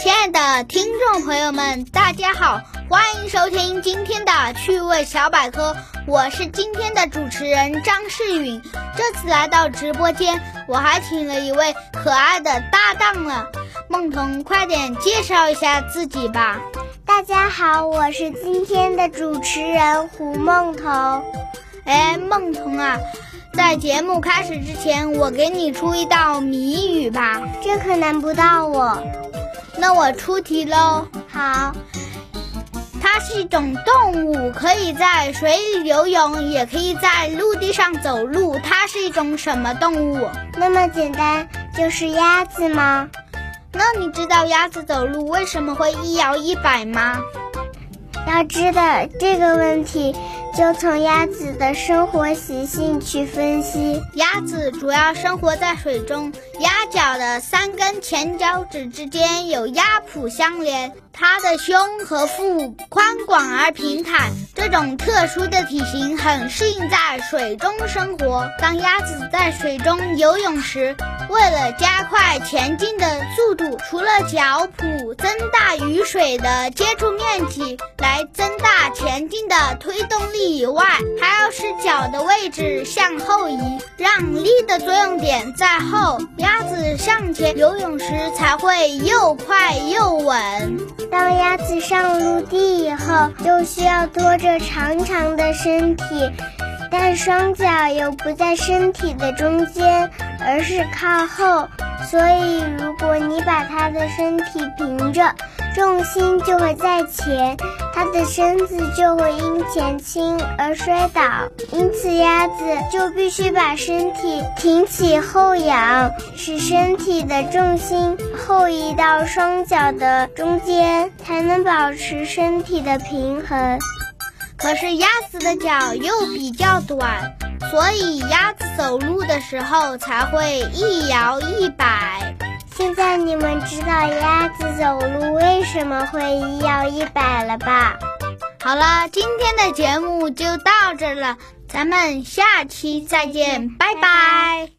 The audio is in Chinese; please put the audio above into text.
亲爱的听众朋友们，大家好，欢迎收听今天的趣味小百科。我是今天的主持人张世允。这次来到直播间，我还请了一位可爱的搭档呢。梦彤，快点介绍一下自己吧。大家好，我是今天的主持人胡梦彤。哎，梦彤啊，在节目开始之前，我给你出一道谜语吧。这可难不到我。那我出题喽。好，它是一种动物，可以在水里游泳，也可以在陆地上走路。它是一种什么动物？那么简单，就是鸭子吗？那你知道鸭子走路为什么会一摇一摆吗？要知道这个问题，就从鸭子的生活习性去分析。鸭子主要生活在水中，鸭脚的三根前脚趾之间有鸭蹼相连，它的胸和腹宽广而平坦，这种特殊的体型很适应在水中生活。当鸭子在水中游泳时，为了加快前进的速度，除了脚蹼增大与水的接触面积来增大前进的推动力以外，还要使脚的位置向后移，让力的作用点在后，鸭子向前游泳时才会又快又稳。当鸭子上陆地以后，就需要拖着长长的身体。但双脚又不在身体的中间，而是靠后，所以如果你把它的身体平着，重心就会在前，它的身子就会因前倾而摔倒。因此，鸭子就必须把身体挺起后仰，使身体的重心后移到双脚的中间，才能保持身体的平衡。可是鸭子的脚又比较短，所以鸭子走路的时候才会一摇一摆。现在你们知道鸭子走路为什么会一摇一摆了吧？好了，今天的节目就到这了，咱们下期再见，拜拜。